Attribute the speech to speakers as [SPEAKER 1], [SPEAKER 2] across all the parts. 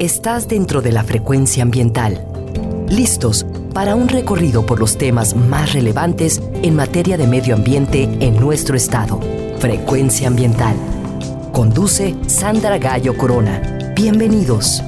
[SPEAKER 1] Estás dentro de la frecuencia ambiental. Listos para un recorrido por los temas más relevantes en materia de medio ambiente en nuestro estado. Frecuencia ambiental. Conduce Sandra Gallo Corona. Bienvenidos.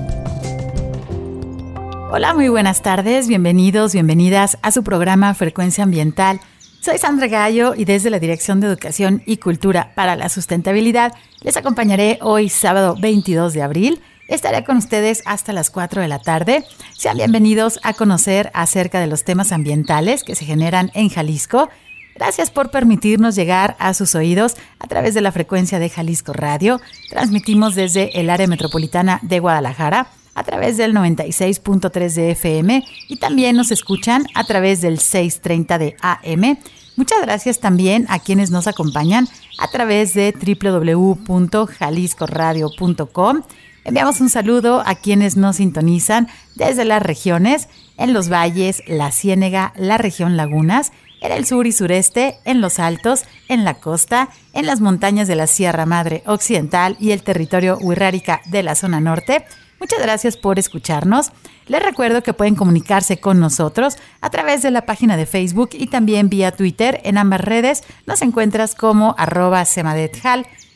[SPEAKER 2] Hola, muy buenas tardes, bienvenidos, bienvenidas a su programa Frecuencia Ambiental. Soy Sandra Gallo y desde la Dirección de Educación y Cultura para la Sustentabilidad les acompañaré hoy sábado 22 de abril Estaré con ustedes hasta las 4 de la tarde. Sean bienvenidos a conocer acerca de los temas ambientales que se generan en Jalisco. Gracias por permitirnos llegar a sus oídos a través de la frecuencia de Jalisco Radio. Transmitimos desde el área metropolitana de Guadalajara a través del 96.3 de FM y también nos escuchan a través del 630 de AM. Muchas gracias también a quienes nos acompañan a través de www.jaliscoradio.com Enviamos un saludo a quienes nos sintonizan desde las regiones, en los valles, la Ciénega, la región Lagunas, en el sur y sureste, en los altos, en la costa, en las montañas de la Sierra Madre Occidental y el territorio Huirrárica de la zona norte. Muchas gracias por escucharnos. Les recuerdo que pueden comunicarse con nosotros a través de la página de Facebook y también vía Twitter. En ambas redes nos encuentras como arroba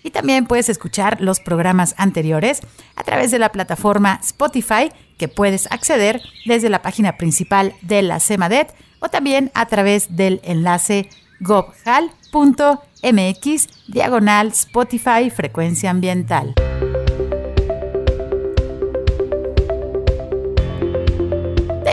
[SPEAKER 2] y también puedes escuchar los programas anteriores a través de la plataforma Spotify que puedes acceder desde la página principal de la CEMADET o también a través del enlace gobhal.mx diagonal Spotify frecuencia ambiental.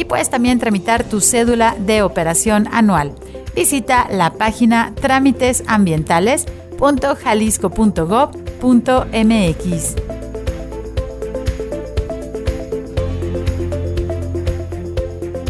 [SPEAKER 2] y puedes también tramitar tu cédula de operación anual visita la página trámitesambientales.jalisco.gov.mx.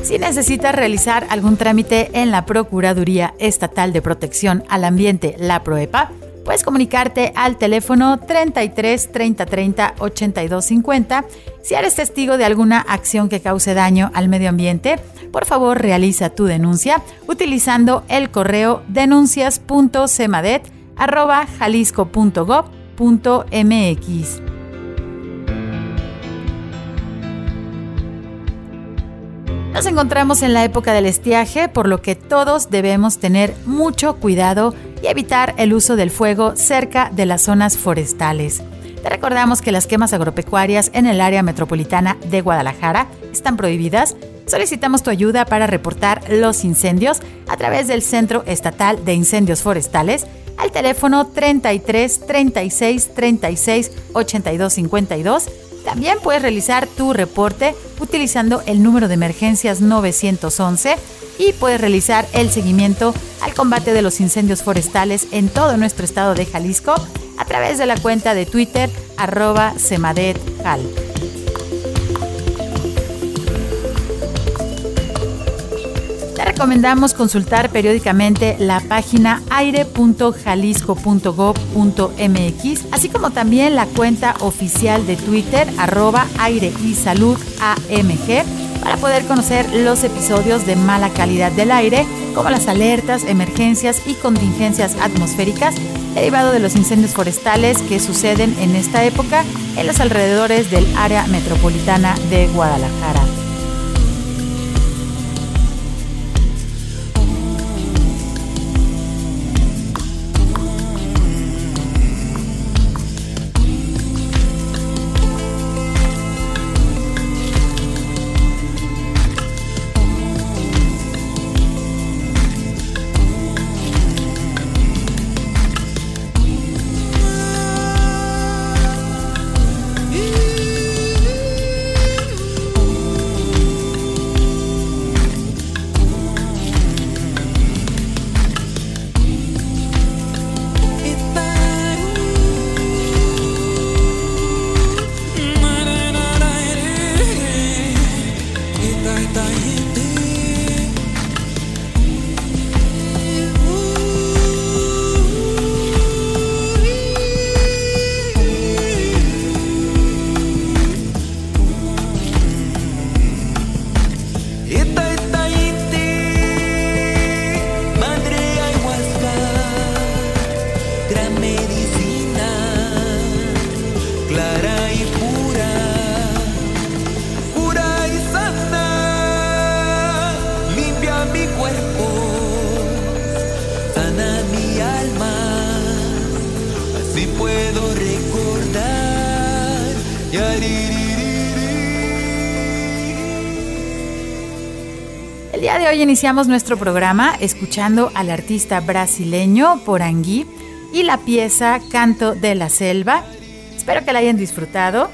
[SPEAKER 2] Si necesitas realizar algún trámite en la Procuraduría Estatal de Protección al Ambiente, la PROEPA, puedes comunicarte al teléfono 33 30 30 82 50. Si eres testigo de alguna acción que cause daño al medio ambiente, por favor realiza tu denuncia utilizando el correo denuncias.cemadet.jalisco.gov.mx. Nos encontramos en la época del estiaje, por lo que todos debemos tener mucho cuidado y evitar el uso del fuego cerca de las zonas forestales. Te recordamos que las quemas agropecuarias en el área metropolitana de Guadalajara están prohibidas. Solicitamos tu ayuda para reportar los incendios a través del Centro Estatal de Incendios Forestales al teléfono 33 36 36 82 52. También puedes realizar tu reporte utilizando el número de emergencias 911 y puedes realizar el seguimiento al combate de los incendios forestales en todo nuestro estado de Jalisco a través de la cuenta de Twitter arroba semadethal. Recomendamos consultar periódicamente la página aire.jalisco.gov.mx, así como también la cuenta oficial de Twitter arroba aire y salud AMG para poder conocer los episodios de mala calidad del aire, como las alertas, emergencias y contingencias atmosféricas derivado de los incendios forestales que suceden en esta época en los alrededores del área metropolitana de Guadalajara. Iniciamos nuestro programa escuchando al artista brasileño Porangui y la pieza Canto de la Selva. Espero que la hayan disfrutado.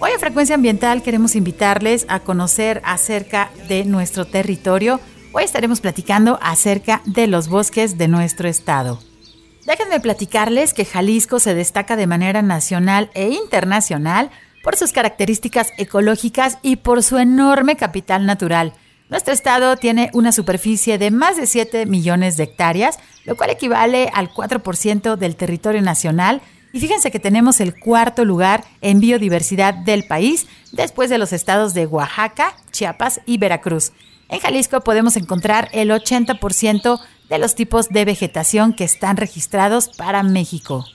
[SPEAKER 2] Hoy en Frecuencia Ambiental queremos invitarles a conocer acerca de nuestro territorio. Hoy estaremos platicando acerca de los bosques de nuestro estado. Déjenme platicarles que Jalisco se destaca de manera nacional e internacional por sus características ecológicas y por su enorme capital natural. Nuestro estado tiene una superficie de más de 7 millones de hectáreas, lo cual equivale al 4% del territorio nacional. Y fíjense que tenemos el cuarto lugar en biodiversidad del país, después de los estados de Oaxaca, Chiapas y Veracruz. En Jalisco podemos encontrar el 80% de los tipos de vegetación que están registrados para México.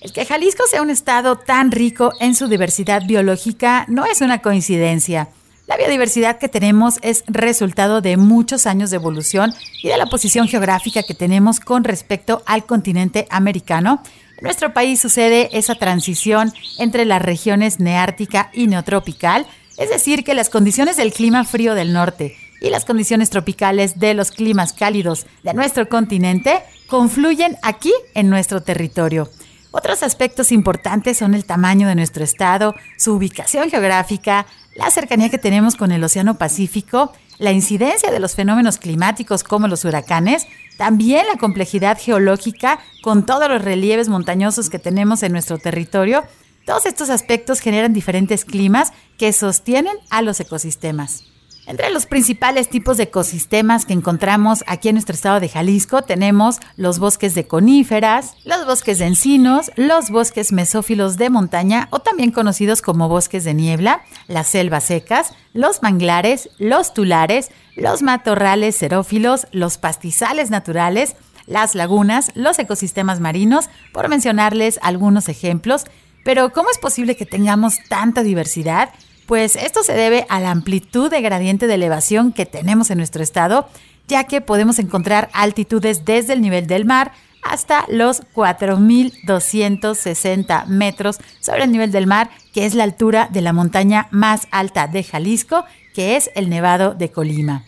[SPEAKER 2] El que Jalisco sea un estado tan rico en su diversidad biológica no es una coincidencia. La biodiversidad que tenemos es resultado de muchos años de evolución y de la posición geográfica que tenemos con respecto al continente americano. En nuestro país sucede esa transición entre las regiones neártica y neotropical, es decir, que las condiciones del clima frío del norte y las condiciones tropicales de los climas cálidos de nuestro continente confluyen aquí en nuestro territorio. Otros aspectos importantes son el tamaño de nuestro estado, su ubicación geográfica, la cercanía que tenemos con el Océano Pacífico, la incidencia de los fenómenos climáticos como los huracanes, también la complejidad geológica con todos los relieves montañosos que tenemos en nuestro territorio. Todos estos aspectos generan diferentes climas que sostienen a los ecosistemas. Entre los principales tipos de ecosistemas que encontramos aquí en nuestro estado de Jalisco tenemos los bosques de coníferas, los bosques de encinos, los bosques mesófilos de montaña o también conocidos como bosques de niebla, las selvas secas, los manglares, los tulares, los matorrales xerófilos, los pastizales naturales, las lagunas, los ecosistemas marinos, por mencionarles algunos ejemplos. Pero ¿cómo es posible que tengamos tanta diversidad? Pues esto se debe a la amplitud de gradiente de elevación que tenemos en nuestro estado, ya que podemos encontrar altitudes desde el nivel del mar hasta los 4.260 metros sobre el nivel del mar, que es la altura de la montaña más alta de Jalisco, que es el Nevado de Colima.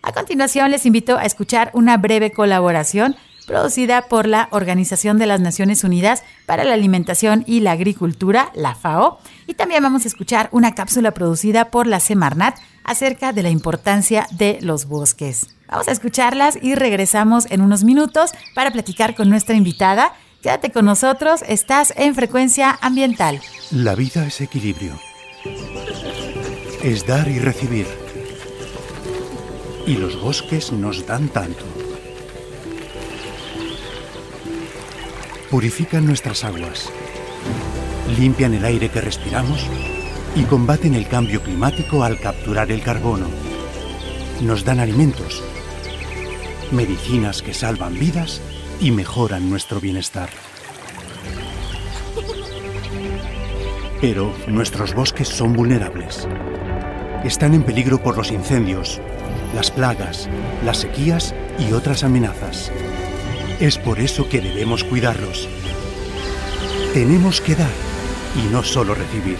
[SPEAKER 2] A continuación les invito a escuchar una breve colaboración producida por la Organización de las Naciones Unidas para la Alimentación y la Agricultura, la FAO, y también vamos a escuchar una cápsula producida por la Semarnat acerca de la importancia de los bosques. Vamos a escucharlas y regresamos en unos minutos para platicar con nuestra invitada. Quédate con nosotros, estás en frecuencia ambiental.
[SPEAKER 3] La vida es equilibrio. Es dar y recibir. Y los bosques nos dan tanto. Purifican nuestras aguas, limpian el aire que respiramos y combaten el cambio climático al capturar el carbono. Nos dan alimentos, medicinas que salvan vidas y mejoran nuestro bienestar. Pero nuestros bosques son vulnerables. Están en peligro por los incendios, las plagas, las sequías y otras amenazas. Es por eso que debemos cuidarlos. Tenemos que dar y no solo recibir.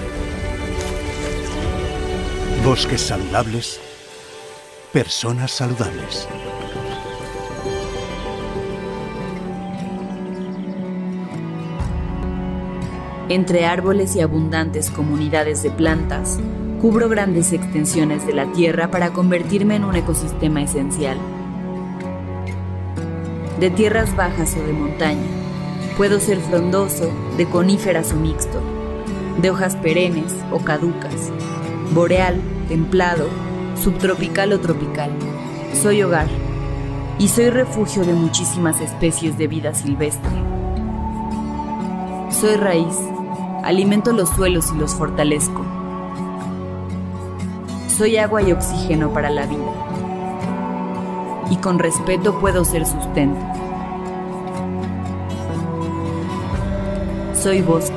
[SPEAKER 3] Bosques saludables, personas saludables.
[SPEAKER 4] Entre árboles y abundantes comunidades de plantas, cubro grandes extensiones de la tierra para convertirme en un ecosistema esencial de tierras bajas o de montaña. Puedo ser frondoso, de coníferas o mixto, de hojas perennes o caducas, boreal, templado, subtropical o tropical. Soy hogar y soy refugio de muchísimas especies de vida silvestre. Soy raíz, alimento los suelos y los fortalezco. Soy agua y oxígeno para la vida y con respeto puedo ser sustento. Soy bosque.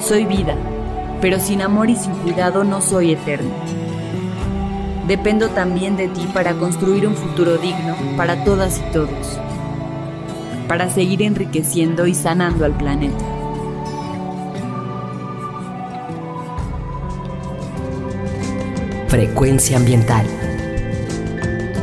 [SPEAKER 4] Soy vida, pero sin amor y sin cuidado no soy eterno. Dependo también de ti para construir un futuro digno para todas y todos. para seguir enriqueciendo y sanando al planeta.
[SPEAKER 1] Frecuencia ambiental.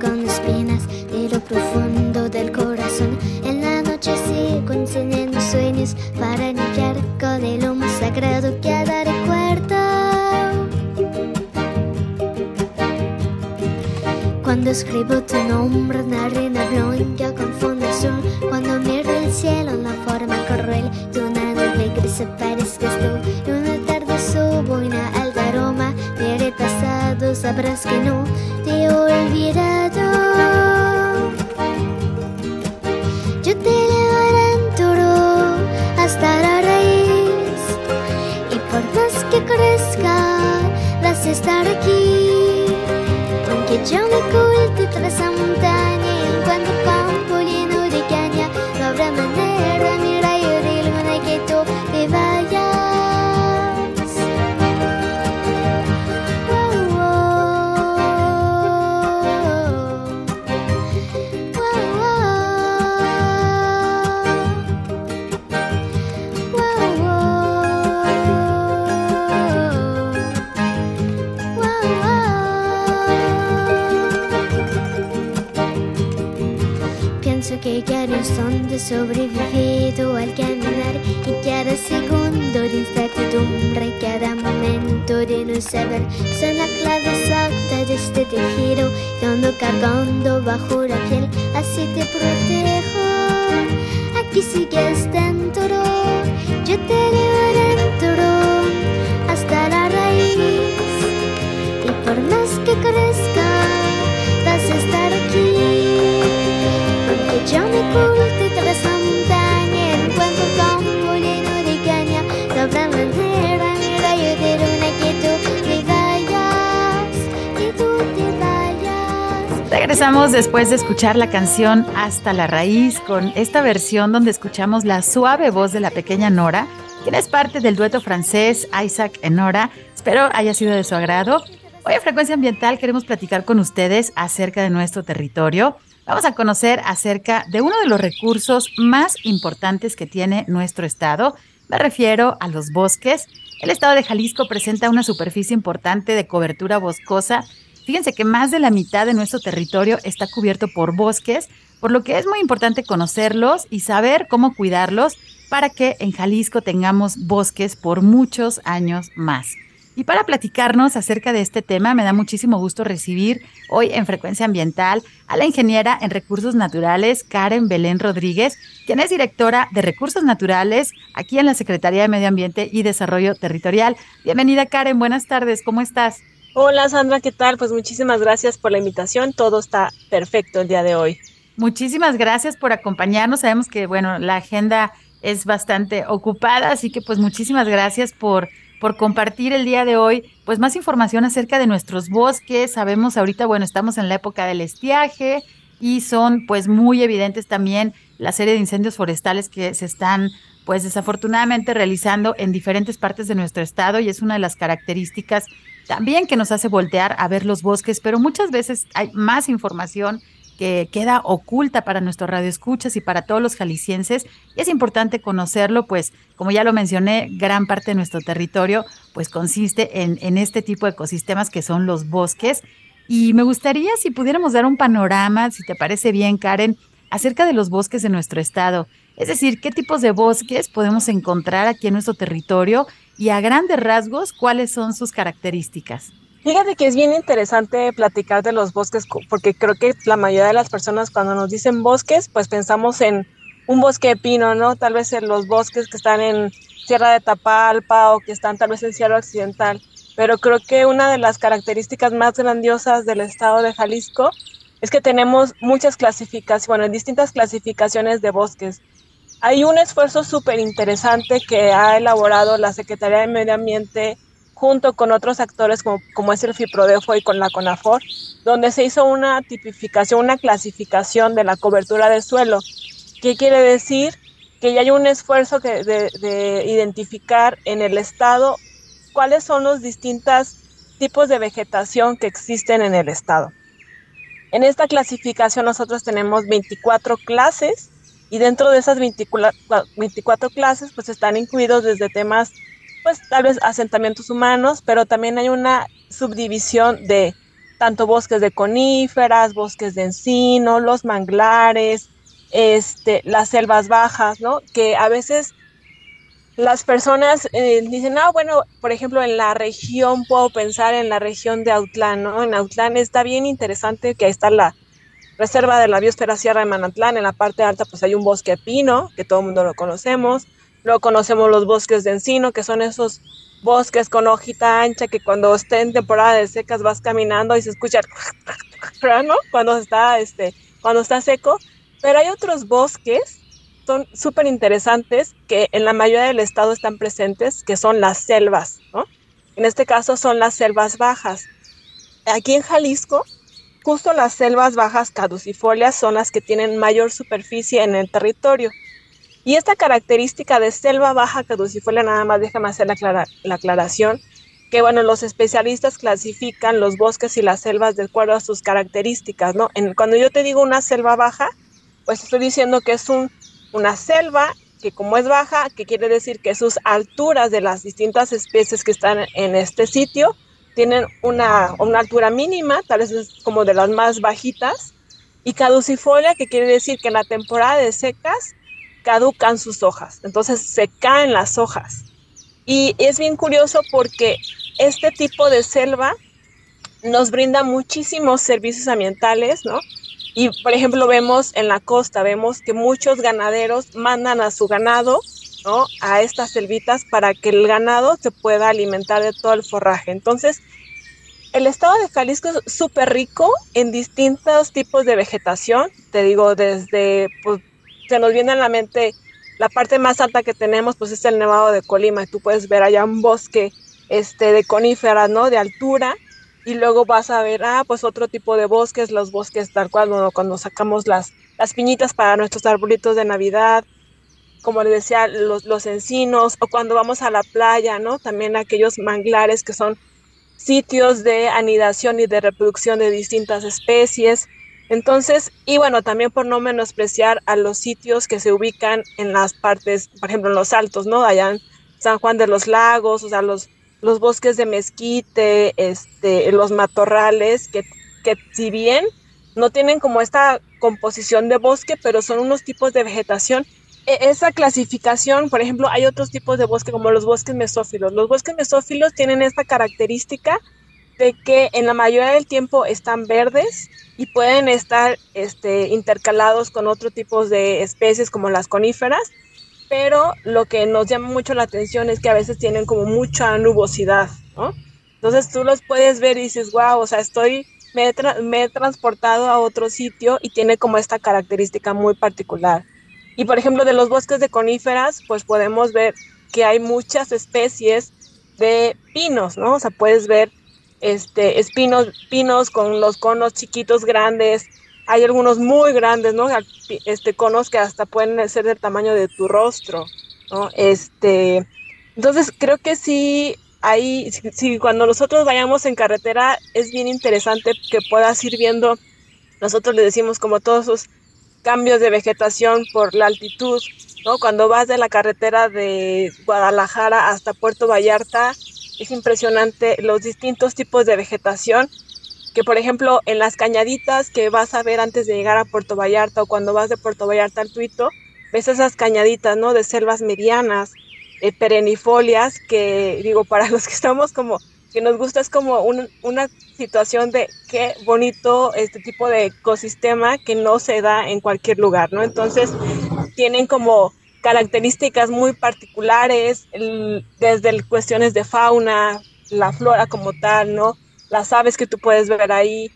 [SPEAKER 5] Con espinas de lo profundo del corazón. En la noche sigo encendiendo sueños para limpiar con el humo sagrado cada recuerdo. Cuando escribo tu nombre en la arena blanca confundo el sol. Cuando miro el cielo en la forma cruel de una nube gris parezcas tú. Sabrás que no son la clave exacta de este tejido que ando cargando bajo la piel, así te protejo. Aquí sigues dentro, yo te llevo dentro hasta la raíz y por más que crezca
[SPEAKER 2] Regresamos después de escuchar la canción Hasta la Raíz con esta versión donde escuchamos la suave voz de la pequeña Nora, quien es parte del dueto francés Isaac y Nora. Espero haya sido de su agrado. Hoy en Frecuencia Ambiental queremos platicar con ustedes acerca de nuestro territorio. Vamos a conocer acerca de uno de los recursos más importantes que tiene nuestro estado. Me refiero a los bosques. El estado de Jalisco presenta una superficie importante de cobertura boscosa. Fíjense que más de la mitad de nuestro territorio está cubierto por bosques, por lo que es muy importante conocerlos y saber cómo cuidarlos para que en Jalisco tengamos bosques por muchos años más. Y para platicarnos acerca de este tema, me da muchísimo gusto recibir hoy en Frecuencia Ambiental a la ingeniera en Recursos Naturales, Karen Belén Rodríguez, quien es directora de Recursos Naturales aquí en la Secretaría de Medio Ambiente y Desarrollo Territorial. Bienvenida, Karen. Buenas tardes. ¿Cómo estás?
[SPEAKER 6] Hola, Sandra. ¿Qué tal? Pues muchísimas gracias por la invitación. Todo está perfecto el día de hoy.
[SPEAKER 2] Muchísimas gracias por acompañarnos. Sabemos que, bueno, la agenda es bastante ocupada, así que pues muchísimas gracias por por compartir el día de hoy, pues más información acerca de nuestros bosques. Sabemos ahorita, bueno, estamos en la época del estiaje y son pues muy evidentes también la serie de incendios forestales que se están pues desafortunadamente realizando en diferentes partes de nuestro estado y es una de las características también que nos hace voltear a ver los bosques, pero muchas veces hay más información que queda oculta para nuestros radioescuchas y para todos los jaliscienses. Y es importante conocerlo, pues, como ya lo mencioné, gran parte de nuestro territorio, pues, consiste en, en este tipo de ecosistemas que son los bosques. Y me gustaría si pudiéramos dar un panorama, si te parece bien, Karen, acerca de los bosques de nuestro estado. Es decir, qué tipos de bosques podemos encontrar aquí en nuestro territorio y a grandes rasgos, cuáles son sus características.
[SPEAKER 6] Fíjate que es bien interesante platicar de los bosques porque creo que la mayoría de las personas cuando nos dicen bosques, pues pensamos en un bosque de pino, ¿no? Tal vez en los bosques que están en Sierra de Tapalpa o que están tal vez en Sierra Occidental. Pero creo que una de las características más grandiosas del estado de Jalisco es que tenemos muchas clasificaciones, bueno, distintas clasificaciones de bosques. Hay un esfuerzo súper interesante que ha elaborado la Secretaría de Medio Ambiente junto con otros actores como, como es el FIPRODEFO y con la CONAFOR, donde se hizo una tipificación, una clasificación de la cobertura de suelo. ¿Qué quiere decir? Que ya hay un esfuerzo de, de identificar en el estado cuáles son los distintos tipos de vegetación que existen en el estado. En esta clasificación nosotros tenemos 24 clases y dentro de esas 24 clases pues están incluidos desde temas pues tal vez asentamientos humanos, pero también hay una subdivisión de tanto bosques de coníferas, bosques de encino, los manglares, este, las selvas bajas, ¿no? Que a veces las personas eh, dicen, ah, bueno, por ejemplo, en la región, puedo pensar en la región de Autlán, ¿no? En Autlán está bien interesante que ahí está la reserva de la biosfera Sierra de Manatlán, en la parte alta pues hay un bosque pino, que todo el mundo lo conocemos, Luego conocemos los bosques de encino, que son esos bosques con hojita ancha que cuando esté en temporada de secas vas caminando y se escucha, ¿no? Cuando está, este, cuando está seco. Pero hay otros bosques, son súper interesantes, que en la mayoría del estado están presentes, que son las selvas, ¿no? En este caso son las selvas bajas. Aquí en Jalisco, justo las selvas bajas caducifolias son las que tienen mayor superficie en el territorio. Y esta característica de selva baja caducifolia, nada más déjame hacer la, la aclaración, que bueno, los especialistas clasifican los bosques y las selvas de acuerdo a sus características, ¿no? Cuando yo te digo una selva baja, pues estoy diciendo que es un, una selva que como es baja, que quiere decir que sus alturas de las distintas especies que están en este sitio tienen una, una altura mínima, tal vez es como de las más bajitas, y caducifolia, que quiere decir que en la temporada de secas caducan sus hojas, entonces se caen las hojas. Y es bien curioso porque este tipo de selva nos brinda muchísimos servicios ambientales, ¿no? Y por ejemplo vemos en la costa, vemos que muchos ganaderos mandan a su ganado, A estas selvitas para que el ganado se pueda alimentar de todo el forraje. Entonces, el estado de Jalisco es súper rico en distintos tipos de vegetación, te digo, desde pues, se nos viene a la mente la parte más alta que tenemos, pues es el Nevado de Colima. Tú puedes ver allá un bosque este, de coníferas, ¿no? De altura. Y luego vas a ver, ah, pues otro tipo de bosques, los bosques tal cual, cuando sacamos las, las piñitas para nuestros arbolitos de Navidad, como les decía, los, los encinos, o cuando vamos a la playa, ¿no? También aquellos manglares que son sitios de anidación y de reproducción de distintas especies. Entonces, y bueno, también por no menospreciar a los sitios que se ubican en las partes, por ejemplo, en los altos, ¿no? Allá en San Juan de los Lagos, o sea, los, los bosques de mezquite, este, los matorrales, que, que si bien no tienen como esta composición de bosque, pero son unos tipos de vegetación. E, esa clasificación, por ejemplo, hay otros tipos de bosque como los bosques mesófilos. Los bosques mesófilos tienen esta característica de que en la mayoría del tiempo están verdes y pueden estar este, intercalados con otro tipo de especies como las coníferas, pero lo que nos llama mucho la atención es que a veces tienen como mucha nubosidad, ¿no? Entonces tú los puedes ver y dices, wow, o sea, estoy, me he, me he transportado a otro sitio y tiene como esta característica muy particular. Y por ejemplo, de los bosques de coníferas, pues podemos ver que hay muchas especies de pinos, ¿no? O sea, puedes ver este, espinos, pinos con los conos chiquitos, grandes. Hay algunos muy grandes, ¿no? Este, conos que hasta pueden ser del tamaño de tu rostro, ¿no? Este, entonces creo que sí, ahí, sí, cuando nosotros vayamos en carretera es bien interesante que puedas ir viendo, nosotros le decimos como todos esos cambios de vegetación por la altitud, ¿no? Cuando vas de la carretera de Guadalajara hasta Puerto Vallarta, es impresionante los distintos tipos de vegetación que por ejemplo en las cañaditas que vas a ver antes de llegar a Puerto Vallarta o cuando vas de Puerto Vallarta al Tuito, ves esas cañaditas, ¿no? De selvas medianas, eh, perennifolias, que digo, para los que estamos como que nos gusta es como una situación de qué bonito este tipo de ecosistema que no se da en cualquier lugar, ¿no? Entonces, tienen como características muy particulares, desde cuestiones de fauna, la flora como tal, ¿no? Las aves que tú puedes ver ahí,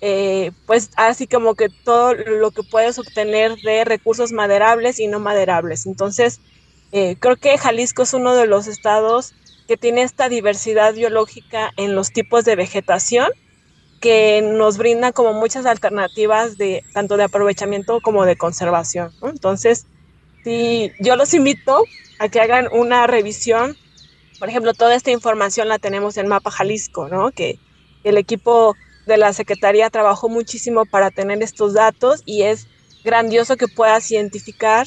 [SPEAKER 6] eh, pues así como que todo lo que puedes obtener de recursos maderables y no maderables. Entonces, eh, creo que Jalisco es uno de los estados que tiene esta diversidad biológica en los tipos de vegetación que nos brinda como muchas alternativas de tanto de aprovechamiento como de conservación. Entonces, yo los invito a que hagan una revisión. Por ejemplo, toda esta información la tenemos en Mapa Jalisco, ¿no? Que el equipo de la Secretaría trabajó muchísimo para tener estos datos y es grandioso que puedas identificar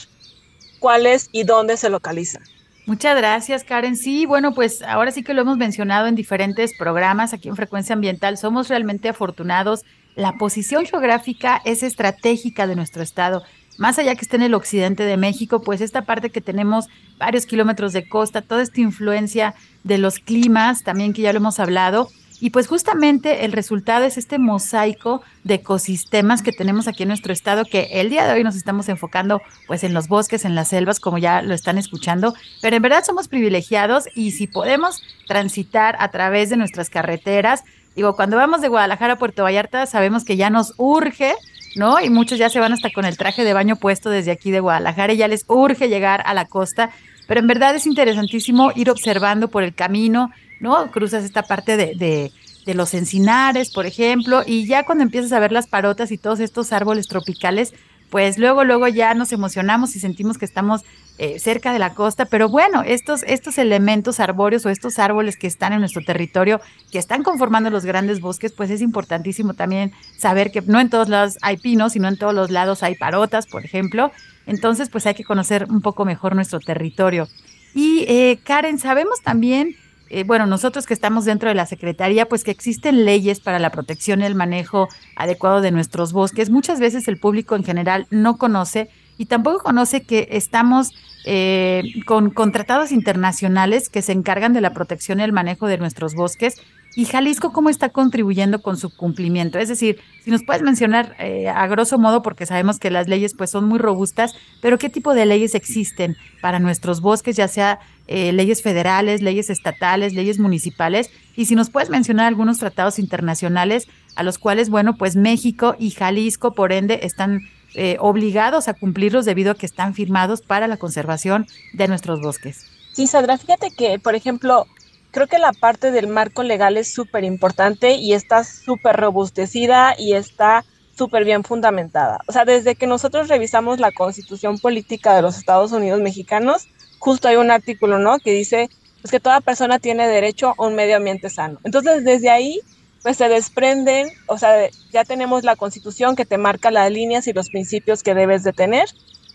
[SPEAKER 6] cuáles y dónde se localizan.
[SPEAKER 2] Muchas gracias, Karen. Sí, bueno, pues ahora sí que lo hemos mencionado en diferentes programas aquí en Frecuencia Ambiental. Somos realmente afortunados. La posición geográfica es estratégica de nuestro estado. Más allá que esté en el occidente de México, pues esta parte que tenemos varios kilómetros de costa, toda esta influencia de los climas, también que ya lo hemos hablado, y pues justamente el resultado es este mosaico de ecosistemas que tenemos aquí en nuestro estado, que el día de hoy nos estamos enfocando pues en los bosques, en las selvas, como ya lo están escuchando, pero en verdad somos privilegiados y si podemos transitar a través de nuestras carreteras, digo, cuando vamos de Guadalajara a Puerto Vallarta sabemos que ya nos urge ¿no? Y muchos ya se van hasta con el traje de baño puesto desde aquí de Guadalajara y ya les urge llegar a la costa. Pero en verdad es interesantísimo ir observando por el camino ¿no? Cruzas esta parte de, de, los encinares, por ejemplo, y ya cuando empiezas a ver las parotas y todos estos árboles tropicales, pues luego, luego ya nos emocionamos y sentimos que estamos eh, cerca de la costa, pero bueno, estos, estos elementos arbóreos o estos árboles que están en nuestro territorio, que están conformando los grandes bosques, pues es importantísimo también saber que no en todos lados hay pinos, sino en todos los lados hay parotas, por ejemplo. Entonces, pues hay que conocer un poco mejor nuestro territorio. Y eh, Karen, sabemos también eh, bueno, nosotros que estamos dentro de la Secretaría, pues que existen leyes para la protección y el manejo adecuado de nuestros bosques. Muchas veces el público en general no conoce y tampoco conoce que estamos eh, con, con tratados internacionales que se encargan de la protección y el manejo de nuestros bosques ¿Y Jalisco cómo está contribuyendo con su cumplimiento? Es decir, si nos puedes mencionar eh, a grosso modo, porque sabemos que las leyes pues son muy robustas, pero ¿qué tipo de leyes existen para nuestros bosques, ya sea eh, leyes federales, leyes estatales, leyes municipales? Y si nos puedes mencionar algunos tratados internacionales a los cuales, bueno, pues México y Jalisco, por ende, están eh, obligados a cumplirlos debido a que están firmados para la conservación de nuestros bosques.
[SPEAKER 6] Sí, Sandra, fíjate que, por ejemplo, creo que la parte del marco legal es súper importante y está súper robustecida y está súper bien fundamentada. O sea, desde que nosotros revisamos la constitución política de los Estados Unidos mexicanos, justo hay un artículo, ¿no? Que dice pues, que toda persona tiene derecho a un medio ambiente sano. Entonces, desde ahí, pues se desprenden, o sea, ya tenemos la constitución que te marca las líneas y los principios que debes de tener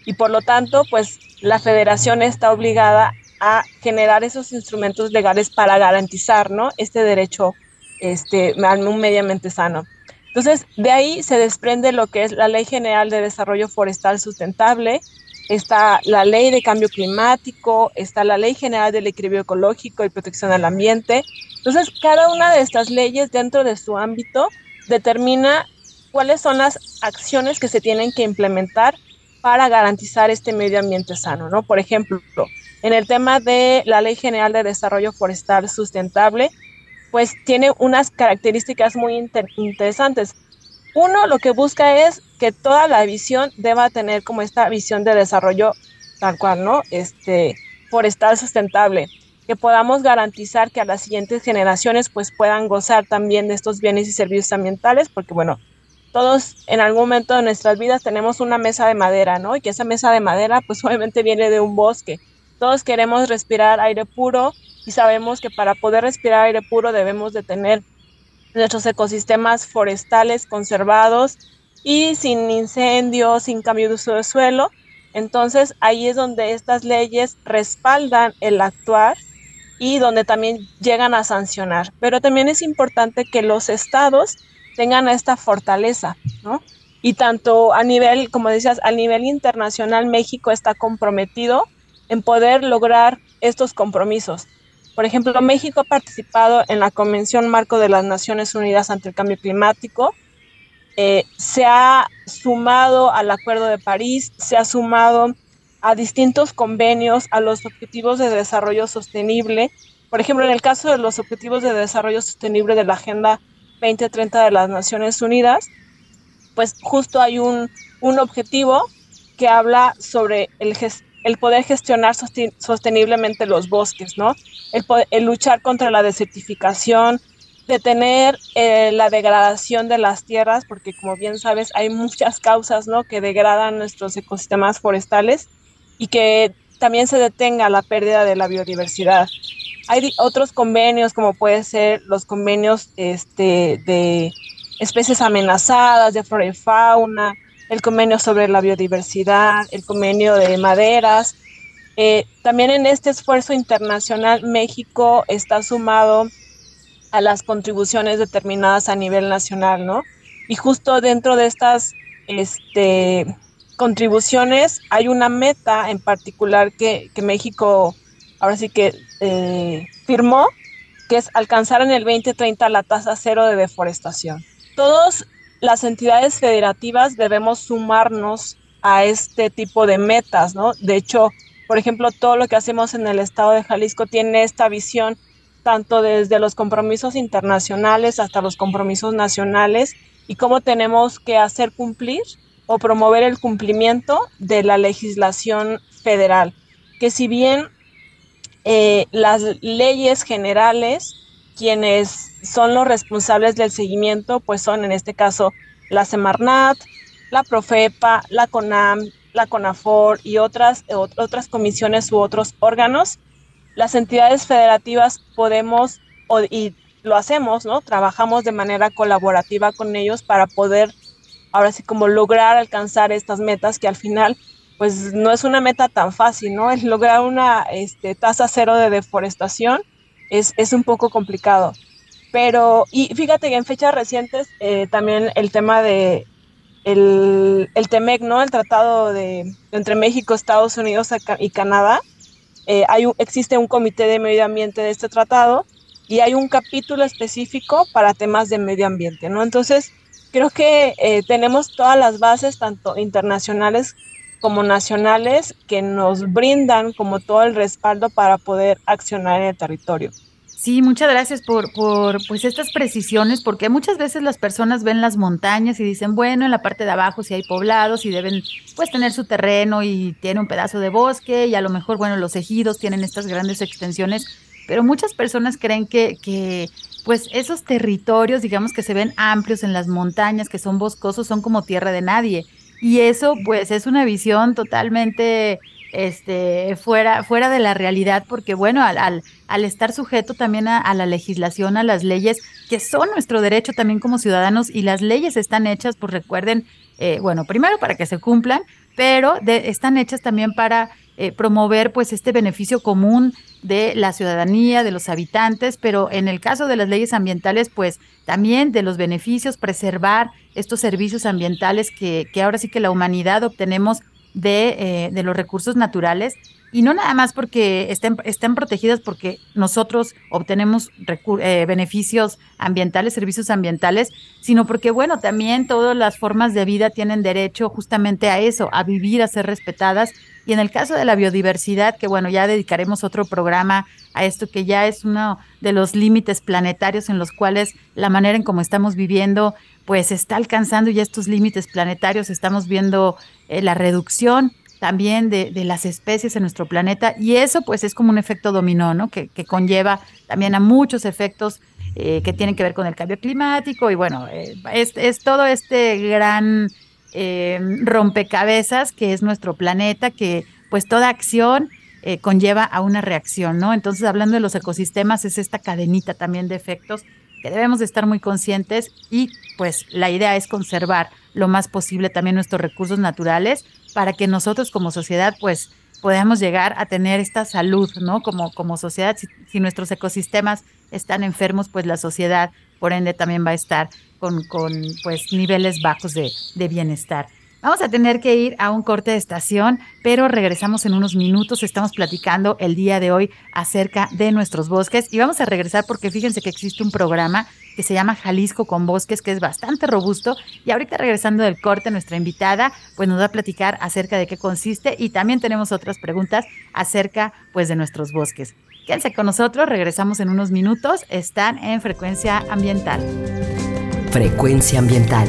[SPEAKER 6] y por lo tanto, pues la federación está obligada a generar esos instrumentos legales para garantizar ¿no? este derecho este, a un medio ambiente sano. Entonces, de ahí se desprende lo que es la Ley General de Desarrollo Forestal Sustentable, está la Ley de Cambio Climático, está la Ley General del Equilibrio Ecológico y Protección al Ambiente. Entonces, cada una de estas leyes dentro de su ámbito determina cuáles son las acciones que se tienen que implementar para garantizar este medio ambiente sano, ¿no? Por ejemplo, en el tema de la Ley General de Desarrollo Forestal Sustentable, pues tiene unas características muy interesantes. Uno, lo que busca es que toda la visión deba tener como esta visión de desarrollo tal cual, ¿no? Este, forestal sustentable, que podamos garantizar que a las siguientes generaciones pues puedan gozar también de estos bienes y servicios ambientales, porque bueno, todos en algún momento de nuestras vidas tenemos una mesa de madera, ¿no? Y que esa mesa de madera pues obviamente viene de un bosque. Todos queremos respirar aire puro y sabemos que para poder respirar aire puro debemos de tener nuestros ecosistemas forestales conservados y sin incendios, sin cambio de uso de suelo. Entonces ahí es donde estas leyes respaldan el actuar y donde también llegan a sancionar. Pero también es importante que los estados tengan esta fortaleza, ¿no? Y tanto a nivel, como decías, a nivel internacional, México está comprometido en poder lograr estos compromisos. Por ejemplo, México ha participado en la Convención Marco de las Naciones Unidas ante el Cambio Climático, eh, se ha sumado al Acuerdo de París, se ha sumado a distintos convenios, a los Objetivos de Desarrollo Sostenible. Por ejemplo, en el caso de los Objetivos de Desarrollo Sostenible de la Agenda 2030 de las Naciones Unidas, pues justo hay un, un objetivo que habla sobre el, el poder gestionar sosteniblemente los bosques, ¿no? El, luchar contra la desertificación, detener eh, la degradación de las tierras, porque como bien sabes, hay muchas causas, ¿no? Que degradan nuestros ecosistemas forestales y que también se detenga la pérdida de la biodiversidad. Hay otros convenios, como puede ser los convenios este, de especies amenazadas, de flora y fauna, el convenio sobre la biodiversidad, el convenio de maderas. Eh, también en este esfuerzo internacional México está sumado a las contribuciones determinadas a nivel nacional, ¿no? Y justo dentro de estas este, contribuciones hay una meta en particular que, México ahora sí que eh, firmó, que es alcanzar en el 2030 la tasa cero de deforestación. Todos las entidades federativas debemos sumarnos a este tipo de metas, ¿no? De hecho, por ejemplo, todo lo que hacemos en el estado de Jalisco tiene esta visión tanto desde los compromisos internacionales hasta los compromisos nacionales y cómo tenemos que hacer cumplir o promover el cumplimiento de la legislación federal, que si bien eh, las leyes generales quienes son los responsables del seguimiento, pues son en este caso la Semarnat, la Profepa, la CONAM, la CONAFOR y otras, otras comisiones u otros órganos. Las entidades federativas podemos, y lo hacemos, ¿no? Trabajamos de manera colaborativa con ellos para poder, ahora sí, como lograr alcanzar estas metas que al final, pues no es una meta tan fácil, ¿no? Es lograr una este, tasa cero de deforestación es, un poco complicado. Pero, y fíjate que en fechas recientes eh, también el tema de el, el TEMEC, ¿no? El tratado de, entre México, Estados Unidos y Canadá. Eh, hay existe un comité de medio ambiente de este tratado y hay un capítulo específico para temas de medio ambiente, ¿no? Entonces, creo que eh, tenemos todas las bases, tanto internacionales como nacionales que nos brindan como todo el respaldo para poder accionar en el territorio.
[SPEAKER 2] Sí, muchas gracias por, por pues estas precisiones, porque muchas veces las personas ven las montañas y dicen, bueno, en la parte de abajo si hay poblados y deben pues tener su terreno y tiene un pedazo de bosque y a lo mejor, bueno, los ejidos tienen estas grandes extensiones, pero muchas personas creen que, que pues esos territorios, digamos que se ven amplios en las montañas, que son boscosos, son como tierra de nadie. Y eso pues es una visión totalmente este, fuera, fuera de la realidad, porque bueno, al, al, estar sujeto también a, la legislación, a las leyes, que son nuestro derecho también como ciudadanos, y las leyes están hechas, pues recuerden, eh, bueno, primero para que se cumplan, pero están hechas también para eh, promover pues este beneficio común de la ciudadanía, de los habitantes, pero en el caso de las leyes ambientales, pues también de los beneficios, preservar estos servicios ambientales que, que ahora sí que la humanidad obtenemos de, eh, de, los recursos naturales y no nada más porque estén, estén protegidas porque nosotros obtenemos eh, beneficios ambientales, servicios ambientales, sino porque, bueno, también todas las formas de vida tienen derecho justamente a eso, a vivir, a ser respetadas. Y en el caso de la biodiversidad, que bueno, ya dedicaremos otro programa a esto, que ya es uno de los límites planetarios en los cuales la manera en cómo estamos viviendo, pues está alcanzando ya estos límites planetarios, estamos viendo eh, la reducción también de, las especies en nuestro planeta y eso pues es como un efecto dominó, ¿no? Que, conlleva también a muchos efectos eh, que tienen que ver con el cambio climático y bueno, eh, es, todo este gran rompecabezas que es nuestro planeta, que pues toda acción conlleva a una reacción, ¿no? Entonces hablando de los ecosistemas es esta cadenita también de efectos que debemos de estar muy conscientes y pues la idea es conservar lo más posible también nuestros recursos naturales para que nosotros como sociedad pues podamos llegar a tener esta salud, ¿no? Como, como sociedad, si, nuestros ecosistemas están enfermos, pues la sociedad, por ende, también va a estar con, con pues niveles bajos de, de bienestar. Vamos a tener que ir a un corte de estación, pero regresamos en unos minutos. Estamos platicando el día de hoy acerca de nuestros bosques y vamos a regresar porque fíjense que existe un programa que se llama Jalisco con Bosques, que es bastante robusto. Y ahorita regresando del corte, nuestra invitada pues nos va a platicar acerca de qué consiste y también tenemos otras preguntas acerca pues de nuestros bosques. Quédense con nosotros, regresamos en unos minutos, están en frecuencia ambiental.
[SPEAKER 1] Frecuencia ambiental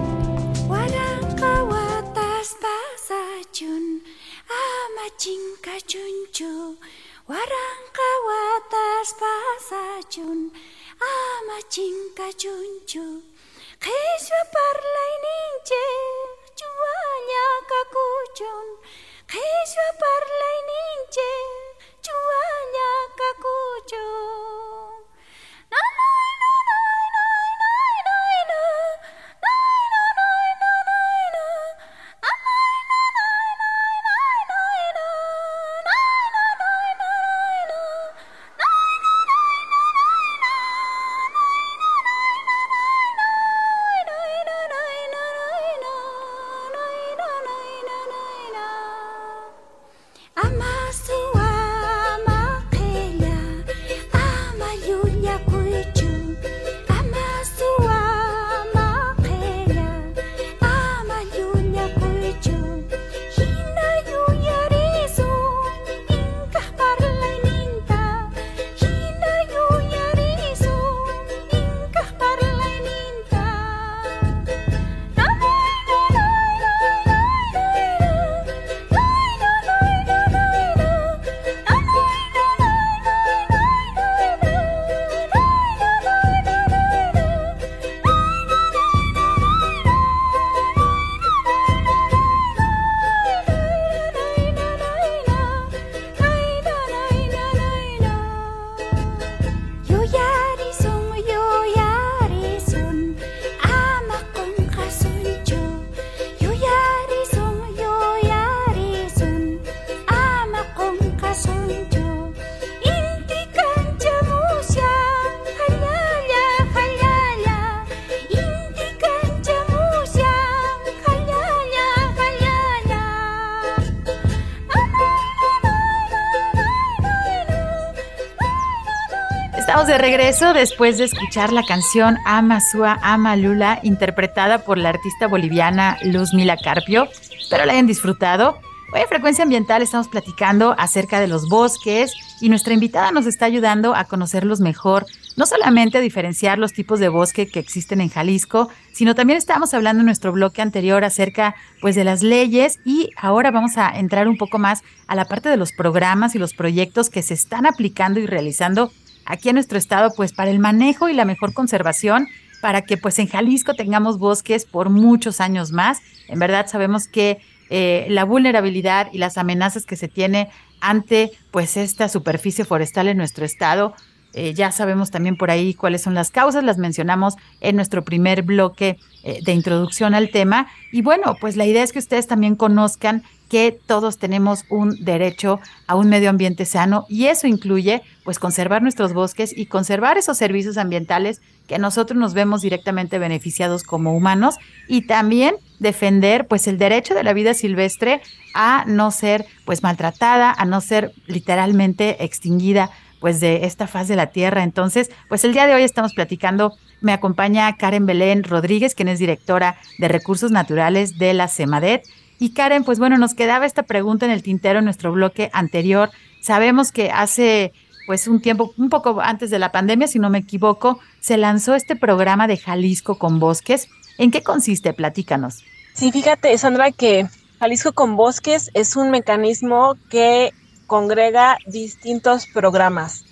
[SPEAKER 2] Regreso después de escuchar la canción Ama Sua Ama Lula, interpretada por la artista boliviana Luz Mila Carpio. Espero la hayan disfrutado. Hoy en Frecuencia Ambiental estamos platicando acerca de los bosques y nuestra invitada nos está ayudando a conocerlos mejor, no solamente a diferenciar los tipos de bosque que existen en Jalisco, sino también estábamos hablando en nuestro bloque anterior acerca pues de las leyes y ahora vamos a entrar un poco más a la parte de los programas y los proyectos que se están aplicando y realizando aquí en nuestro estado pues para el manejo y la mejor conservación para que pues en Jalisco tengamos bosques por muchos años más. En verdad sabemos que eh, la vulnerabilidad y las amenazas que se tiene ante pues esta superficie forestal en nuestro estado. Eh, ya sabemos también por ahí cuáles son las causas, las mencionamos en nuestro primer bloque eh, de introducción al tema. Y bueno, pues la idea es que ustedes también conozcan que todos tenemos un derecho a un medio ambiente sano y eso incluye pues conservar nuestros bosques y conservar esos servicios ambientales que nosotros nos vemos directamente beneficiados como humanos y también defender pues el derecho de la vida silvestre a no ser pues maltratada, a no ser literalmente extinguida pues de esta faz de la tierra. Entonces, pues el día de hoy estamos platicando, me acompaña Karen Belén Rodríguez, quien es directora de Recursos Naturales de la CEMADET y Karen, pues bueno, nos quedaba esta pregunta en el tintero en nuestro bloque anterior. Sabemos que hace pues un tiempo, un poco antes de la pandemia, si no me equivoco, se lanzó este programa de Jalisco con Bosques. ¿En qué consiste? Platícanos.
[SPEAKER 6] Sí, fíjate, Sandra, que Jalisco con Bosques es un mecanismo que congrega distintos programas.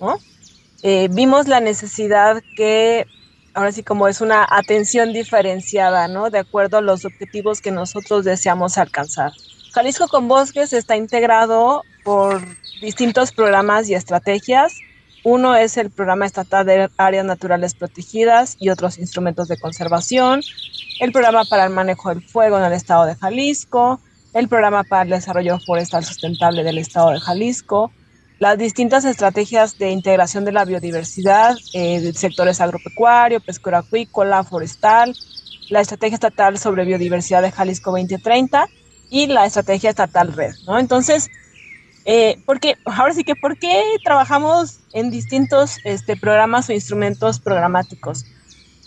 [SPEAKER 6] Eh, vimos la necesidad que ahora sí como es una atención diferenciada, ¿no? De acuerdo a los objetivos que nosotros deseamos alcanzar. Jalisco con Bosques está integrado por distintos programas y estrategias Uno es el Programa Estatal de Áreas Naturales Protegidas y otros instrumentos de conservación, el Programa para el Manejo del Fuego en el Estado de Jalisco, el Programa para el Desarrollo Forestal Sustentable del Estado de Jalisco, las distintas estrategias de integración de la biodiversidad eh, sectores agropecuario, pesquero acuícola, forestal, la Estrategia Estatal sobre Biodiversidad de Jalisco 2030 y la Estrategia Estatal Red, ¿no? Entonces, eh, porque ahora sí que, ¿por qué trabajamos en distintos este, programas o instrumentos programáticos?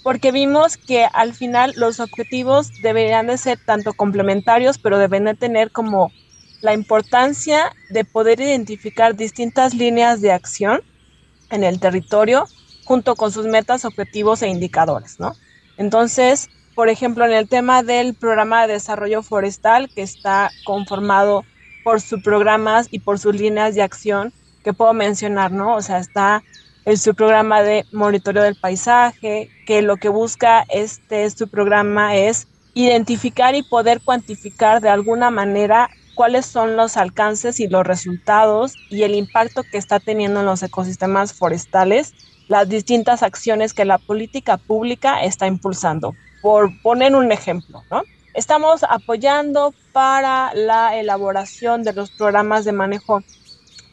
[SPEAKER 6] Porque vimos que al final los objetivos deberían de ser tanto complementarios, pero deben de tener como la importancia de poder identificar distintas líneas de acción en el territorio junto con sus metas, objetivos e indicadores, ¿no? Entonces, por ejemplo, en el tema del programa de desarrollo forestal, que está conformado por sus programas y por sus líneas de acción, que puedo mencionar, ¿no? O sea, está el subprograma de monitoreo del paisaje, que lo que busca este subprograma es identificar y poder cuantificar de alguna manera cuáles son los alcances y los resultados y el impacto que está teniendo en los ecosistemas forestales las distintas acciones que la política pública está impulsando. Por poner un ejemplo, ¿no? Estamos apoyando para la elaboración de los programas de manejo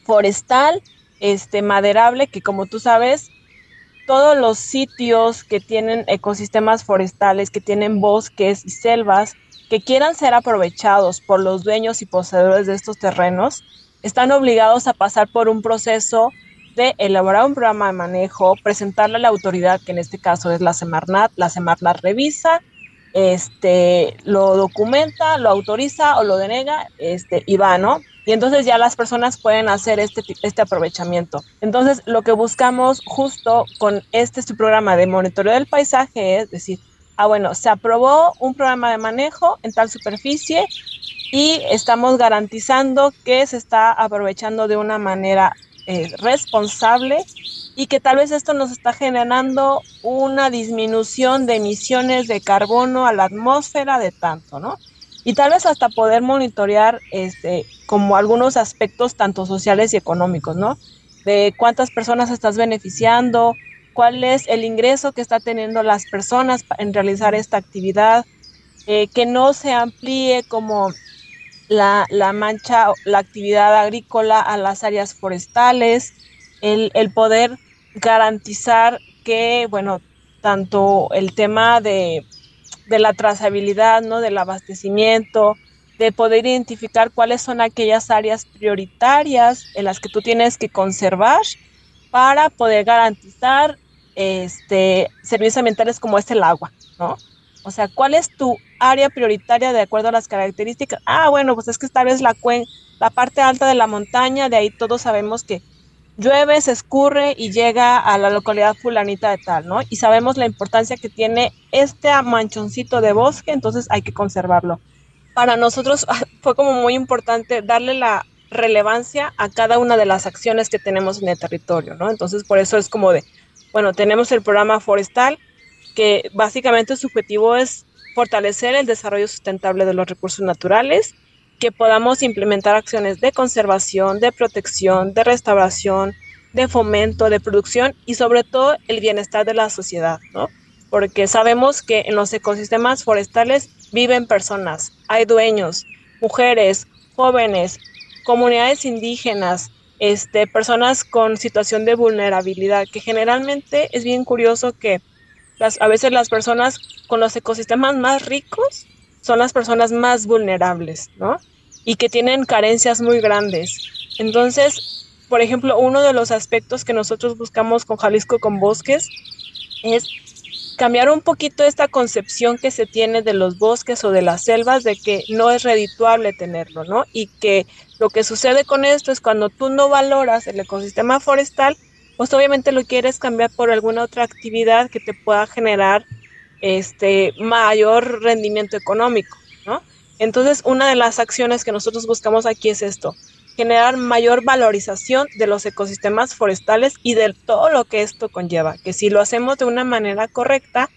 [SPEAKER 6] forestal, este maderable, que como tú sabes, todos los sitios que tienen ecosistemas forestales, que tienen bosques y selvas, que quieran ser aprovechados por los dueños y poseedores de estos terrenos, están obligados a pasar por un proceso de elaborar un programa de manejo, presentarle a la autoridad, que en este caso es la Semarnat, la Semarnat revisa, este, lo documenta, lo autoriza o lo denega, este, y va, ¿no? Y entonces ya las personas pueden hacer este, este aprovechamiento. Entonces, lo que buscamos justo con este, este programa de monitoreo del paisaje es decir, ah, bueno, se aprobó un programa de manejo en tal superficie y estamos garantizando que se está aprovechando de una manera eh, responsable y que tal vez esto nos está generando una disminución de emisiones de carbono a la atmósfera de tanto, ¿no? Y tal vez hasta poder monitorear este, como algunos aspectos tanto sociales y económicos, ¿no? De cuántas personas estás beneficiando, cuál es el ingreso que está teniendo las personas en realizar esta actividad, eh, que no se amplíe como la, la, mancha, la actividad agrícola a las áreas forestales, el, el poder garantizar que, bueno, tanto el tema de, de la trazabilidad, ¿no? Del abastecimiento, de poder identificar cuáles son aquellas áreas prioritarias en las que tú tienes que conservar para poder garantizar este, servicios ambientales como es el agua, ¿no? O sea, ¿cuál es tu área prioritaria de acuerdo a las características? Ah, bueno, pues es que esta vez la, la parte alta de la montaña, de ahí todos sabemos que llueve, se escurre y llega a la localidad fulanita de tal, ¿no? Y sabemos la importancia que tiene este manchoncito de bosque, entonces hay que conservarlo. Para nosotros fue como muy importante darle la relevancia a cada una de las acciones que tenemos en el territorio, ¿no? Entonces por eso es como de, bueno, tenemos el programa forestal, que básicamente su objetivo es fortalecer el desarrollo sustentable de los recursos naturales, que podamos implementar acciones de conservación, de protección, de restauración, de fomento, de producción y sobre todo el bienestar de la sociedad, ¿no? Porque sabemos que en los ecosistemas forestales viven personas, hay dueños, mujeres, jóvenes, comunidades indígenas, este, personas con situación de vulnerabilidad, que generalmente es bien curioso que a veces las personas con los ecosistemas más ricos son las personas más vulnerables, ¿no? Y que tienen carencias muy grandes. Entonces, por ejemplo, uno de los aspectos que nosotros buscamos con Jalisco con Bosques es cambiar un poquito esta concepción que se tiene de los bosques o de las selvas de que no es redituable tenerlo, ¿no? Y que lo que sucede con esto es cuando tú no valoras el ecosistema forestal, pues obviamente lo quieres cambiar por alguna otra actividad que te pueda generar este mayor rendimiento económico, ¿no? Entonces, una de las acciones que nosotros buscamos aquí es esto, generar mayor valorización de los ecosistemas forestales y de todo lo que esto conlleva, que si lo hacemos de una manera correcta,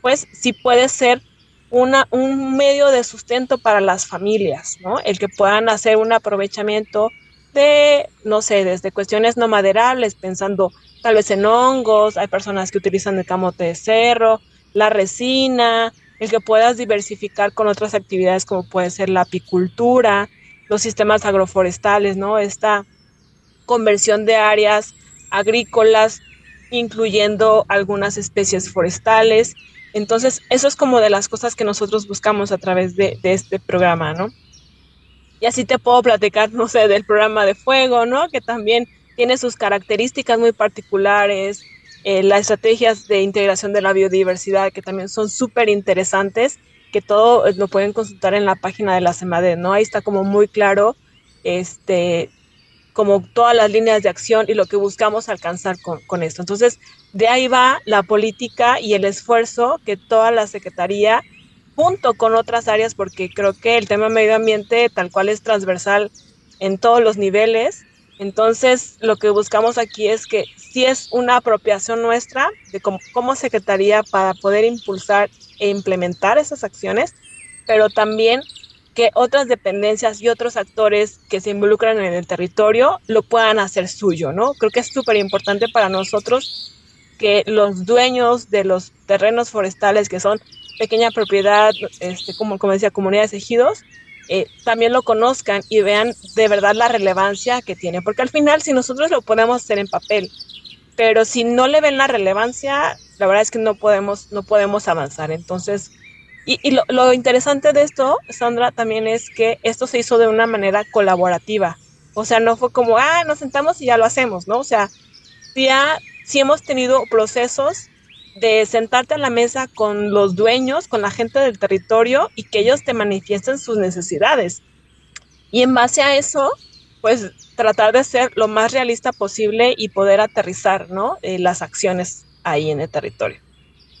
[SPEAKER 6] pues sí puede ser una, un medio de sustento para las familias, ¿no? El que puedan hacer un aprovechamiento de, no sé, desde cuestiones no maderables, pensando tal vez en hongos, hay personas que utilizan el camote de cerro, la resina, el que puedas diversificar con otras actividades como puede ser la apicultura, los sistemas agroforestales, ¿no? Esta conversión de áreas agrícolas, incluyendo algunas especies forestales. Entonces, eso es como de las cosas que nosotros buscamos a través de, este programa, ¿no? Y así te puedo platicar, no sé, del programa de fuego, ¿no? Que también tiene sus características muy particulares, eh, las estrategias de integración de la biodiversidad, que también son súper interesantes, que todo eh, lo pueden consultar en la página de la CEMADE, ¿no? Ahí está como muy claro, este, como todas las líneas de acción y lo que buscamos alcanzar con, con esto. Entonces, de ahí va la política y el esfuerzo que toda la Secretaría junto con otras áreas, porque creo que el tema medio ambiente tal cual es transversal en todos los niveles. Entonces, lo que buscamos aquí es que si es una apropiación nuestra de como, secretaría para poder impulsar e implementar esas acciones, pero también que otras dependencias y otros actores que se involucran en el territorio lo puedan hacer suyo, ¿no? Creo que es súper importante para nosotros que los dueños de los terrenos forestales, que son pequeña propiedad, este, como, como decía, comunidades ejidos, eh, también lo conozcan y vean de verdad la relevancia que tiene. Porque al final, si nosotros lo podemos hacer en papel, pero si no le ven la relevancia, la verdad es que no podemos, no podemos avanzar. Entonces, y, lo, lo, interesante de esto, Sandra, también es que esto se hizo de una manera colaborativa. O sea, no fue como, ah, nos sentamos y ya lo hacemos, ¿no? O sea, ya, sí hemos tenido procesos de sentarte a la mesa con los dueños, con la gente del territorio y que ellos te manifiesten sus necesidades. Y en base a eso, pues tratar de ser lo más realista posible y poder aterrizar, ¿no? Eh, las acciones ahí en el territorio.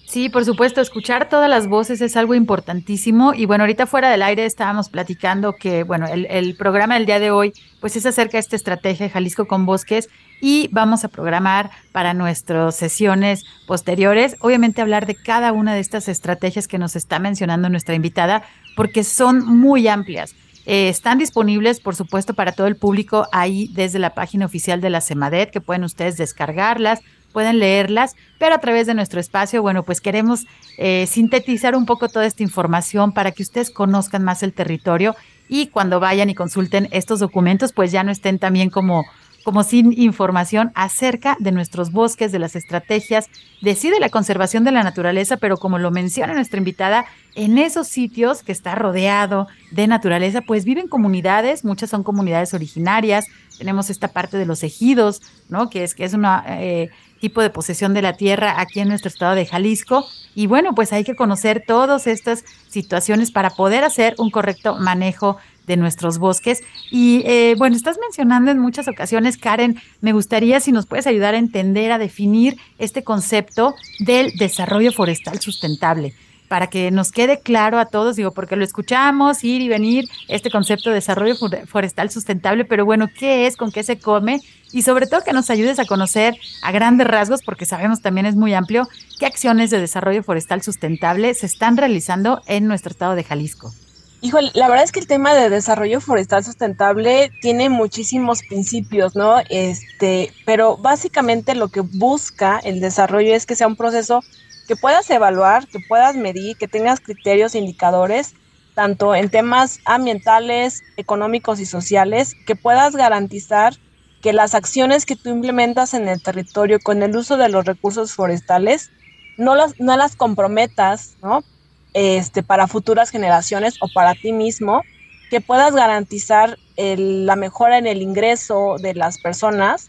[SPEAKER 2] Sí, por supuesto, escuchar todas las voces es algo importantísimo. Y bueno, ahorita fuera del aire estábamos platicando que, bueno, el, el, programa del día de hoy, pues es acerca de esta estrategia de Jalisco con Bosques y vamos a programar para nuestras sesiones posteriores, obviamente hablar de cada una de estas estrategias que nos está mencionando nuestra invitada, porque son muy amplias. Eh, están disponibles, por supuesto, para todo el público ahí desde la página oficial de la CEMADET, que pueden ustedes descargarlas, pueden leerlas, pero a través de nuestro espacio, bueno, pues queremos eh, sintetizar un poco toda esta información para que ustedes conozcan más el territorio y cuando vayan y consulten estos documentos, pues ya no estén también como como sin información acerca de nuestros bosques, de las estrategias, de sí de la conservación de la naturaleza, pero como lo menciona nuestra invitada, en esos sitios que está rodeado de naturaleza, pues viven comunidades, muchas son comunidades originarias, tenemos esta parte de los ejidos, ¿no? Que es que es un eh, tipo de posesión de la tierra aquí en nuestro estado de Jalisco. Y bueno, pues hay que conocer todas estas situaciones para poder hacer un correcto manejo de nuestros bosques. Y eh, bueno, estás mencionando en muchas ocasiones, Karen, me gustaría si nos puedes ayudar a entender, a definir este concepto del desarrollo forestal sustentable para que nos quede claro a todos, digo, porque lo escuchamos, ir y venir, este concepto de desarrollo forestal sustentable, pero bueno, ¿qué es? ¿Con qué se come? Y sobre todo que nos ayudes a conocer a grandes rasgos, porque sabemos también es muy amplio, qué acciones de desarrollo forestal sustentable se están realizando en nuestro estado de Jalisco.
[SPEAKER 6] Híjole, la verdad es que el tema de desarrollo forestal sustentable tiene muchísimos principios, ¿no? Este, pero básicamente lo que busca el desarrollo es que sea un proceso que puedas evaluar, que puedas medir, que tengas criterios e indicadores, tanto en temas ambientales, económicos y sociales, que puedas garantizar que las acciones que tú implementas en el territorio con el uso de los recursos forestales no las, no las comprometas, ¿no? Este, para futuras generaciones o para ti mismo, que puedas garantizar la mejora en el ingreso de las personas,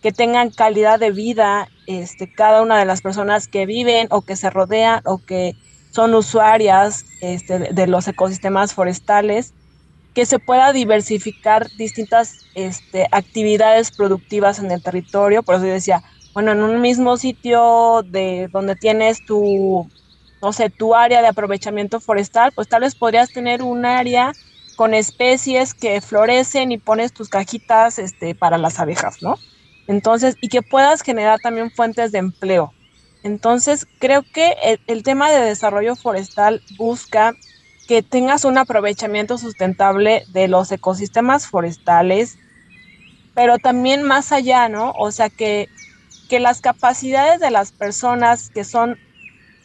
[SPEAKER 6] que tengan calidad de vida este, cada una de las personas que viven o que se rodean o que son usuarias este, de los ecosistemas forestales, que se pueda diversificar distintas este, actividades productivas en el territorio. Por eso decía, bueno, en un mismo sitio de donde tienes tu no sé, tu área de aprovechamiento forestal, pues tal vez podrías tener un área con especies que florecen y pones tus cajitas este, para las abejas, ¿no? Entonces, y que puedas generar también fuentes de empleo. Entonces, creo que el, tema de desarrollo forestal busca que tengas un aprovechamiento sustentable de los ecosistemas forestales, pero también más allá, ¿no? O sea, que que las capacidades de las personas que son,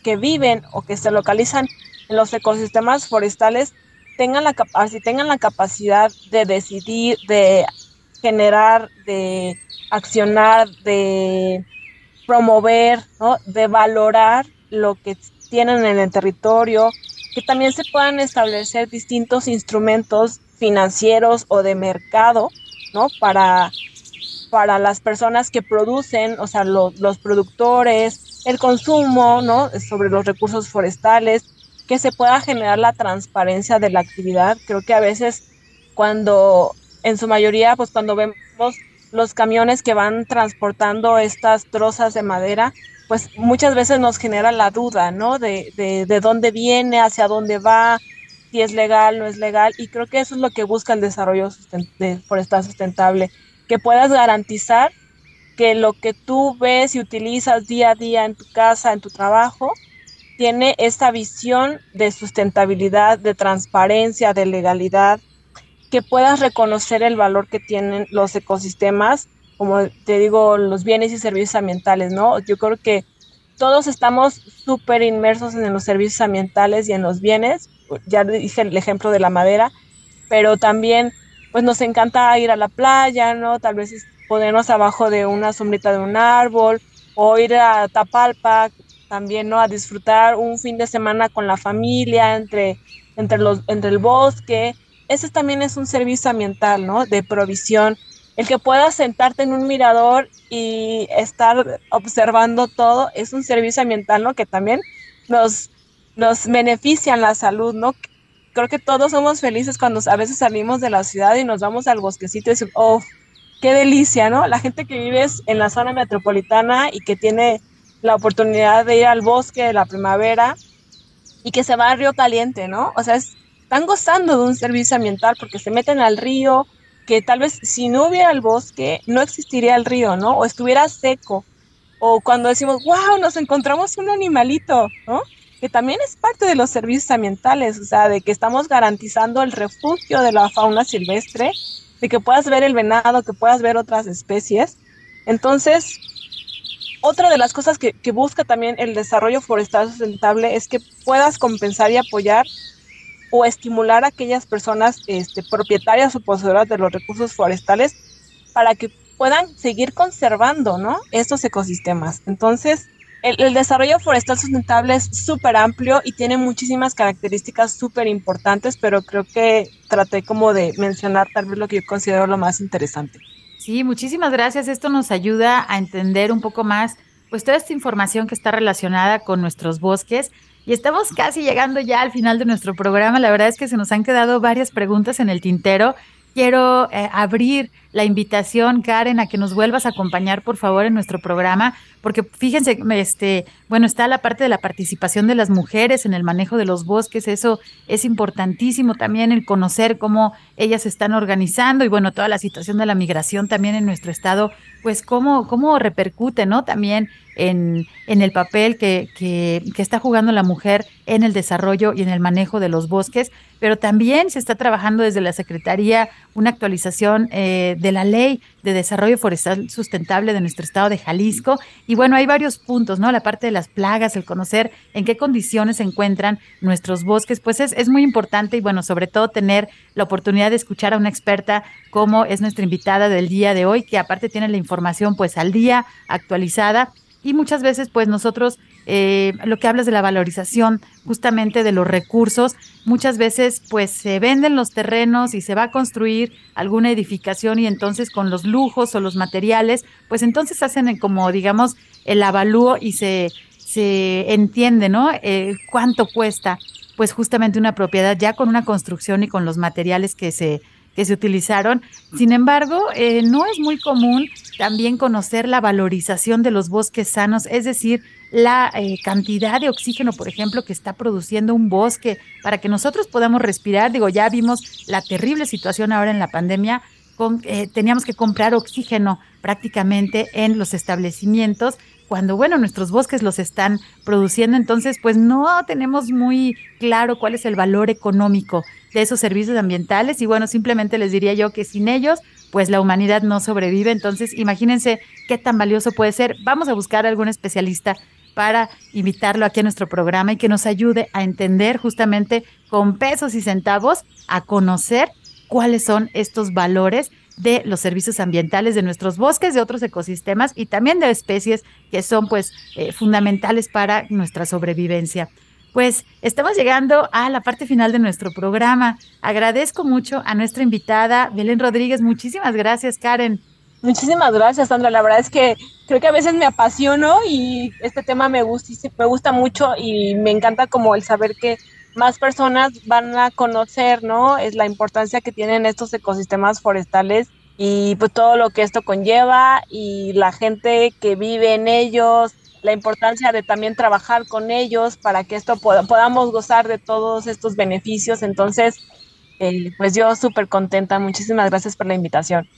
[SPEAKER 6] que viven o que se localizan en los ecosistemas forestales tengan la, tengan la capacidad de decidir, de generar, de accionar, de promover, ¿no? de valorar lo que tienen en el territorio, que también se puedan establecer distintos instrumentos financieros o de mercado, ¿no? Para, para las personas que producen, o sea, los productores, el consumo, ¿no? Sobre los recursos forestales, que se pueda generar la transparencia de la actividad. Creo que a veces cuando, en su mayoría, pues cuando vemos los camiones que van transportando estas trozas de madera, pues muchas veces nos genera la duda, ¿no? De, de, de dónde viene, hacia dónde va, si es legal, no es legal. Y creo que eso es lo que busca el desarrollo de forestal sustentable, que puedas garantizar que lo que tú ves y utilizas día a día en tu casa, en tu trabajo, tiene esta visión de sustentabilidad, de transparencia, de legalidad, que puedas reconocer el valor que tienen los ecosistemas, como te digo, los bienes y servicios ambientales, ¿no? Yo creo que todos estamos súper inmersos en los servicios ambientales y en los bienes, ya dije el ejemplo de la madera, pero también pues nos encanta ir a la playa, ¿no? Tal vez ponernos abajo de una sombrita de un árbol o ir a Tapalpa, también, ¿no? A disfrutar un fin de semana con la familia, entre, entre, los, entre el bosque. Ese también es un servicio ambiental, ¿no? De provisión. El que puedas sentarte en un mirador y estar observando todo es un servicio ambiental, ¿no? Que también nos, nos beneficia la salud, ¿no? Creo que todos somos felices cuando a veces salimos de la ciudad y nos vamos al bosquecito y decimos, oh, qué delicia, ¿no? La gente que vive en la zona metropolitana y que tiene la oportunidad de ir al bosque de la primavera y que se va al río caliente, ¿no? O sea, están gozando de un servicio ambiental porque se meten al río, que tal vez si no hubiera el bosque, no existiría el río, ¿no? O estuviera seco. O cuando decimos, wow, nos encontramos un animalito, ¿no? Que también es parte de los servicios ambientales, o sea, de que estamos garantizando el refugio de la fauna silvestre, de que puedas ver el venado, que puedas ver otras especies. Entonces, otra de las cosas que, busca también el desarrollo forestal sustentable es que puedas compensar y apoyar o estimular a aquellas personas este, propietarias o poseedoras de los recursos forestales para que puedan seguir conservando ¿no? estos ecosistemas. Entonces, el, desarrollo forestal sustentable es súper amplio y tiene muchísimas características súper importantes, pero creo que traté como de mencionar tal vez lo que yo considero lo más interesante.
[SPEAKER 2] Sí, muchísimas gracias. Esto nos ayuda a entender un poco más pues toda esta información que está relacionada con nuestros bosques. Y estamos casi llegando ya al final de nuestro programa. La verdad es que se nos han quedado varias preguntas en el tintero quiero eh, abrir la invitación, Karen, a que nos vuelvas a acompañar, por favor, en nuestro programa, porque fíjense, este, bueno, está la parte de la participación de las mujeres en el manejo de los bosques, eso es importantísimo también el conocer cómo ellas están organizando y bueno, toda la situación de la migración también en nuestro estado, pues cómo, cómo repercute, ¿no? También en, en el papel que, que, está jugando la mujer en el desarrollo y en el manejo de los bosques pero también se está trabajando desde la Secretaría una actualización eh, la ley de desarrollo forestal sustentable de nuestro estado de Jalisco. Y bueno, hay varios puntos, ¿no? La parte de las plagas, el conocer en qué condiciones se encuentran nuestros bosques, pues es, es muy importante y bueno, sobre todo tener la oportunidad de escuchar a una experta como es nuestra invitada del día de hoy, que aparte tiene la información pues al día actualizada y muchas veces pues nosotros eh, lo que hablas de la valorización justamente de los recursos, muchas veces pues se venden los terrenos y se va a construir alguna edificación y entonces con los lujos o los materiales, pues entonces hacen como digamos el avalúo y se, se entiende, ¿no? Eh, cuánto cuesta pues justamente una propiedad ya con una construcción y con los materiales que se que se utilizaron. Sin embargo, eh, no es muy común también conocer la valorización de los bosques sanos, es decir, la eh, cantidad de oxígeno, por ejemplo, que está produciendo un bosque para que nosotros podamos respirar. Digo, ya vimos la terrible situación ahora en la pandemia. Eh, teníamos que comprar oxígeno prácticamente en los establecimientos cuando, bueno, nuestros bosques los están produciendo, entonces, pues no tenemos muy claro cuál es el valor económico de esos servicios ambientales y bueno, simplemente les diría yo que sin ellos, pues la humanidad no sobrevive. Entonces, imagínense qué tan valioso puede ser. Vamos a buscar a algún especialista para invitarlo aquí a nuestro programa y que nos ayude a entender justamente con pesos y centavos, a conocer cuáles son estos valores de los servicios ambientales de nuestros bosques, de otros ecosistemas y también de especies que son pues eh, fundamentales para nuestra sobrevivencia. Pues estamos llegando a la parte final de nuestro programa. Agradezco mucho a nuestra invitada, Belén Rodríguez. Muchísimas gracias, Karen.
[SPEAKER 6] Muchísimas gracias, Sandra. La verdad es que creo que a veces me apasiono y este tema me gusta, me gusta mucho y me encanta como el saber que más personas van a conocer, ¿no? Es la importancia que tienen estos ecosistemas forestales y pues todo lo que esto conlleva y la gente que vive en ellos, la importancia de también trabajar con ellos para que esto podamos gozar de todos estos beneficios. Entonces, eh, pues yo súper contenta. Muchísimas gracias por la invitación.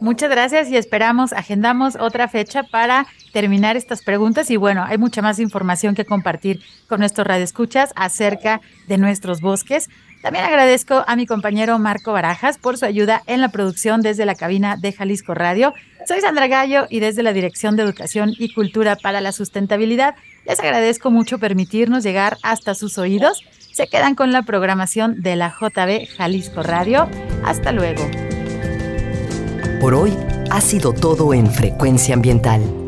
[SPEAKER 2] Muchas gracias y esperamos, agendamos otra fecha para terminar estas preguntas y bueno, hay mucha más información que compartir con nuestros radioescuchas acerca de nuestros bosques. También agradezco a mi compañero Marco Barajas por su ayuda en la producción desde la cabina de Jalisco Radio. Soy Sandra Gallo y desde la Dirección de Educación y Cultura para la Sustentabilidad les agradezco mucho permitirnos llegar hasta sus oídos. Se quedan con la programación de la JB Jalisco Radio. Hasta luego.
[SPEAKER 7] Por hoy ha sido todo en Frecuencia Ambiental.